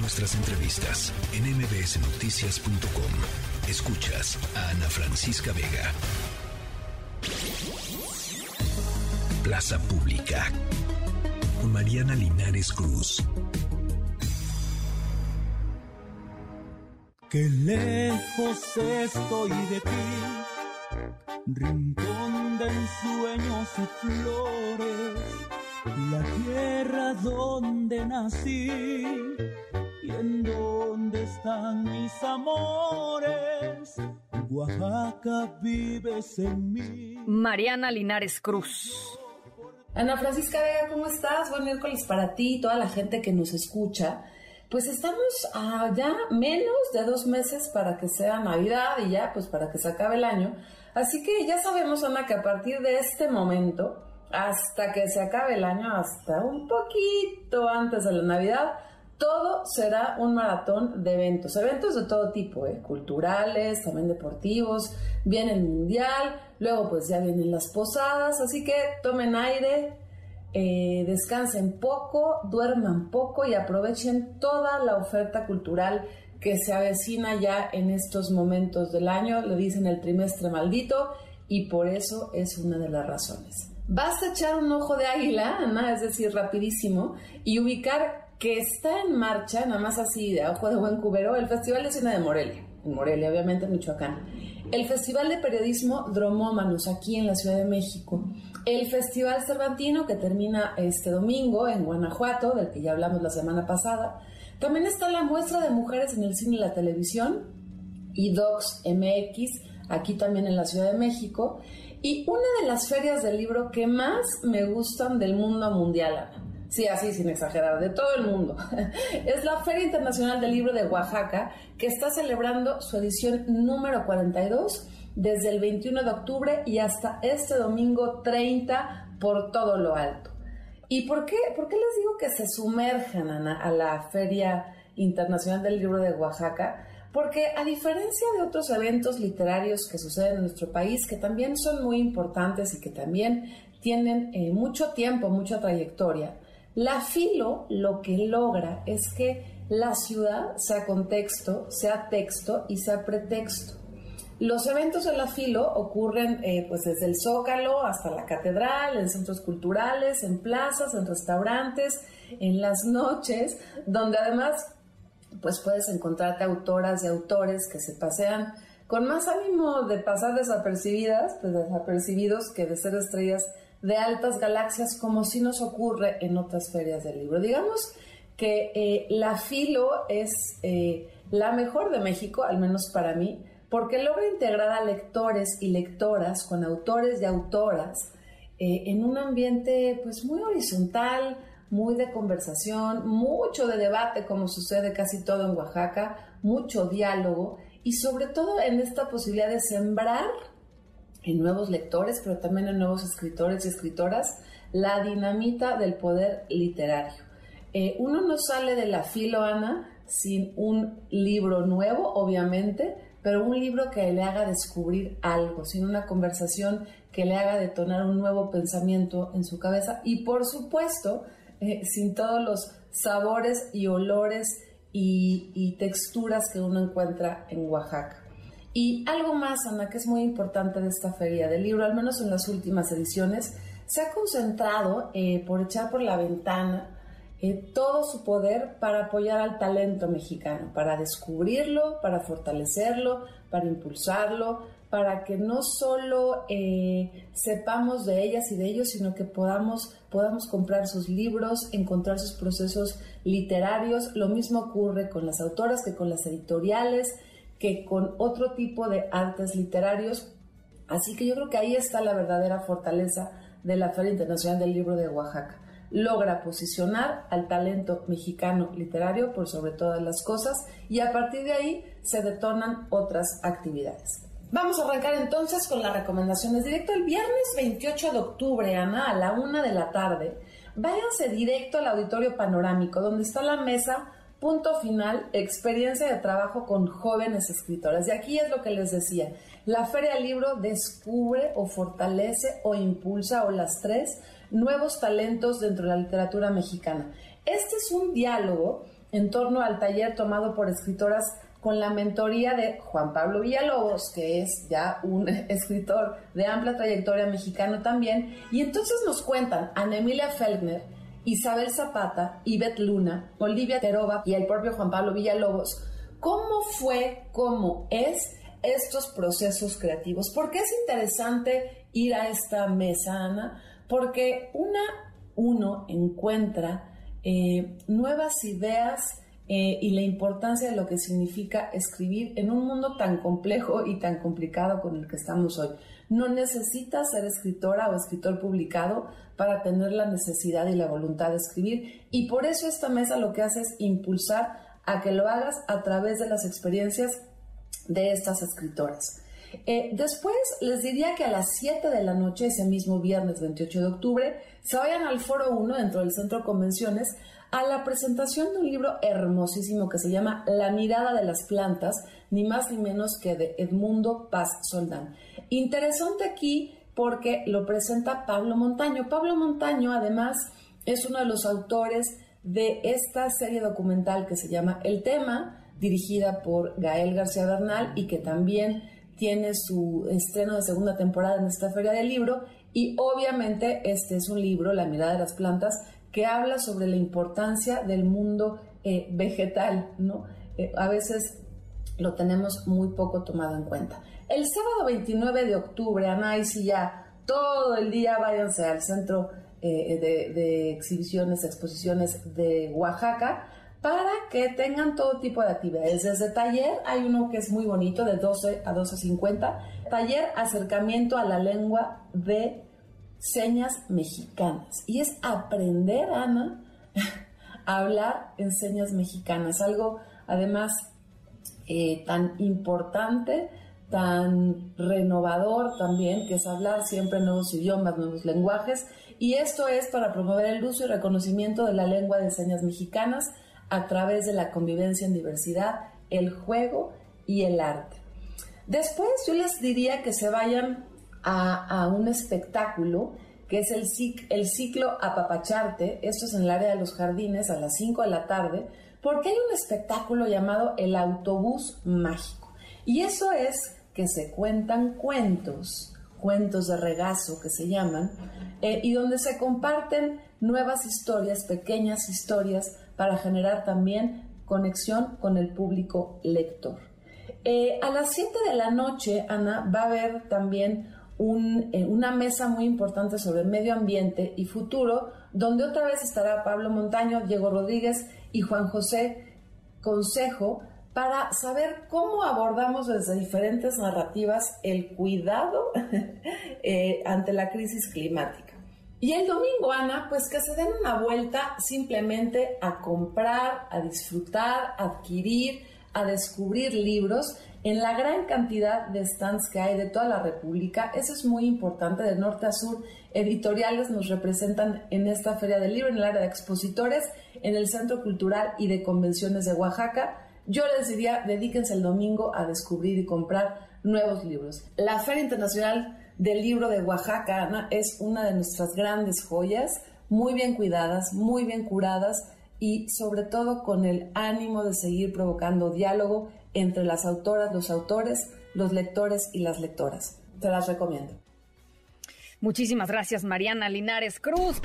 Nuestras entrevistas en mbsnoticias.com. Escuchas a Ana Francisca Vega. Plaza Pública. Mariana Linares Cruz. Qué lejos estoy de ti, rincón de ensueños y flores, la tierra donde nací y en donde están mis amores. Oaxaca vives en mí. Mariana Linares Cruz. Ana Francisca Vega, ¿cómo estás? Buen miércoles para ti y toda la gente que nos escucha. Pues estamos a ya menos de dos meses para que sea Navidad y ya, pues para que se acabe el año. Así que ya sabemos, Ana, que a partir de este momento, hasta que se acabe el año, hasta un poquito antes de la Navidad, todo será un maratón de eventos, eventos de todo tipo, ¿eh? culturales, también deportivos, viene el mundial, luego pues ya vienen las posadas, así que tomen aire, eh, descansen poco, duerman poco y aprovechen toda la oferta cultural que se avecina ya en estos momentos del año, le dicen el trimestre maldito y por eso es una de las razones. Basta echar un ojo de águila, Ana, es decir, rapidísimo, y ubicar que está en marcha, nada más así de ojo de buen cubero, el Festival de Cine de Morelia, en Morelia, obviamente en Michoacán, el Festival de Periodismo Dromómanos, aquí en la Ciudad de México, el Festival Cervantino, que termina este domingo en Guanajuato, del que ya hablamos la semana pasada, también está la muestra de mujeres en el cine y la televisión, y Docs MX, aquí también en la Ciudad de México, y una de las ferias del libro que más me gustan del mundo mundial, Sí, así sin exagerar, de todo el mundo. Es la Feria Internacional del Libro de Oaxaca, que está celebrando su edición número 42 desde el 21 de octubre y hasta este domingo 30 por todo lo alto. ¿Y por qué, por qué les digo que se sumerjan a, la Feria Internacional del Libro de Oaxaca? Porque a diferencia de otros eventos literarios que suceden en nuestro país, que también son muy importantes y que también tienen eh, mucho tiempo, mucha trayectoria, la filo lo que logra es que la ciudad sea contexto, sea texto y sea pretexto. Los eventos de la filo ocurren eh, pues desde el Zócalo hasta la catedral, en centros culturales, en plazas, en restaurantes, en las noches, donde además pues puedes encontrarte autoras y autores que se pasean con más ánimo de pasar desapercibidas, pues desapercibidos que de ser estrellas de altas galaxias como si nos ocurre en otras ferias del libro. Digamos que eh, la Filo es eh, la mejor de México, al menos para mí, porque logra integrar a lectores y lectoras con autores y autoras eh, en un ambiente pues muy horizontal, muy de conversación, mucho de debate como sucede casi todo en Oaxaca, mucho diálogo y sobre todo en esta posibilidad de sembrar en nuevos lectores, pero también en nuevos escritores y escritoras, la dinamita del poder literario. Eh, uno no sale de la filo, Ana, sin un libro nuevo, obviamente, pero un libro que le haga descubrir algo, sin una conversación que le haga detonar un nuevo pensamiento en su cabeza y, por supuesto, eh, sin todos los sabores y olores y texturas que uno encuentra en Oaxaca. Y algo más, Ana, que es muy importante de esta feria del libro, al menos en las últimas ediciones, se ha concentrado eh, por echar por la ventana eh, todo su poder para apoyar al talento mexicano, para descubrirlo, para fortalecerlo, para impulsarlo, para que no solo eh, sepamos de ellas y de ellos, sino que podamos, podamos comprar sus libros, encontrar sus procesos literarios. Lo mismo ocurre con las autoras que con las editoriales que con otro tipo de artes literarios. Así que yo creo que ahí está la verdadera fortaleza de la Feria Internacional del Libro de Oaxaca. Logra posicionar al talento mexicano literario por sobre todas las cosas y a partir de ahí se detonan otras actividades. Vamos a arrancar entonces con las recomendaciones. Directo el viernes 28 de octubre, Ana, a la una de la tarde, váyanse directo al auditorio panorámico, donde está la mesa Punto final, experiencia de trabajo con jóvenes escritores. Y aquí es lo que les decía, la Feria del Libro descubre o fortalece o impulsa o las tres nuevos talentos dentro de la literatura mexicana. Este es un diálogo en torno al taller tomado por escritoras con la mentoría de Juan Pablo Villalobos, que es ya un escritor de amplia trayectoria mexicano también. Y entonces nos cuentan Ana Emilia Feldner, Isabel Zapata, Ivette Luna, Olivia Terova y el propio Juan Pablo Villalobos, cómo fue, cómo es estos procesos creativos. ¿Por qué es interesante ir a esta mesa, Ana? Porque una, uno encuentra eh, nuevas ideas eh, y la importancia de lo que significa escribir en un mundo tan complejo y tan complicado con el que estamos hoy. No necesitas ser escritora o escritor publicado para tener la necesidad y la voluntad de escribir y por eso esta mesa lo que hace es impulsar a que lo hagas a través de las experiencias de estas escritoras. Eh, después les diría que a las 7 de la noche, ese mismo viernes 28 de octubre, se vayan al Foro 1 dentro del Centro Convenciones a la presentación de un libro hermosísimo que se llama La mirada de las plantas, ni más ni menos que de Edmundo Paz Soldán. Interesante aquí porque lo presenta Pablo Montaño. Pablo Montaño además es uno de los autores de esta serie documental que se llama El tema, dirigida por Gael García Bernal y que también tiene su estreno de segunda temporada en esta feria del libro. Y obviamente este es un libro, La mirada de las plantas, que habla sobre la importancia del mundo eh, vegetal, ¿no? Eh, a veces lo tenemos muy poco tomado en cuenta. El sábado 29 de octubre, Ana, y si ya todo el día váyanse al centro eh, de, de, exhibiciones, exposiciones de Oaxaca, para que tengan todo tipo de actividades. Desde taller hay uno que es muy bonito, de 12 a 12.50, taller acercamiento a la lengua de señas mexicanas. Y es aprender, Ana, a hablar en señas mexicanas. Algo, además, eh, tan importante, tan renovador también, que es hablar siempre nuevos idiomas, nuevos lenguajes. Y esto es para promover el uso y reconocimiento de la lengua de señas mexicanas a través de la convivencia en diversidad, el juego y el arte. Después yo les diría que se vayan a, un espectáculo que es el, el ciclo Apapacharte, esto es en el área de los jardines a las 5 de la tarde, porque hay un espectáculo llamado El Autobús Mágico. Y eso es que se cuentan cuentos, cuentos de regazo que se llaman, eh, y donde se comparten nuevas historias, pequeñas historias, para generar también conexión con el público lector. Eh, a las 7 de la noche, Ana, va a haber también eh, una mesa muy importante sobre medio ambiente y futuro, donde otra vez estará Pablo Montaño, Diego Rodríguez y Juan José Consejo para saber cómo abordamos desde diferentes narrativas el cuidado eh, ante la crisis climática. Y el domingo, Ana, pues que se den una vuelta simplemente a comprar, a disfrutar, a adquirir, a descubrir libros en la gran cantidad de stands que hay de toda la República. Eso es muy importante, de norte a sur. Editoriales nos representan en esta Feria del Libro, en el área de expositores, en el Centro Cultural y de Convenciones de Oaxaca. Yo les diría, dedíquense el domingo a descubrir y comprar nuevos libros. La Feria Internacional del Libro de Oaxaca, Ana, es una de nuestras grandes joyas, muy bien cuidadas, muy bien curadas y sobre todo con el ánimo de seguir provocando diálogo entre las autoras, los autores, los lectores y las lectoras. Te las recomiendo. Muchísimas gracias, Mariana Linares Cruz.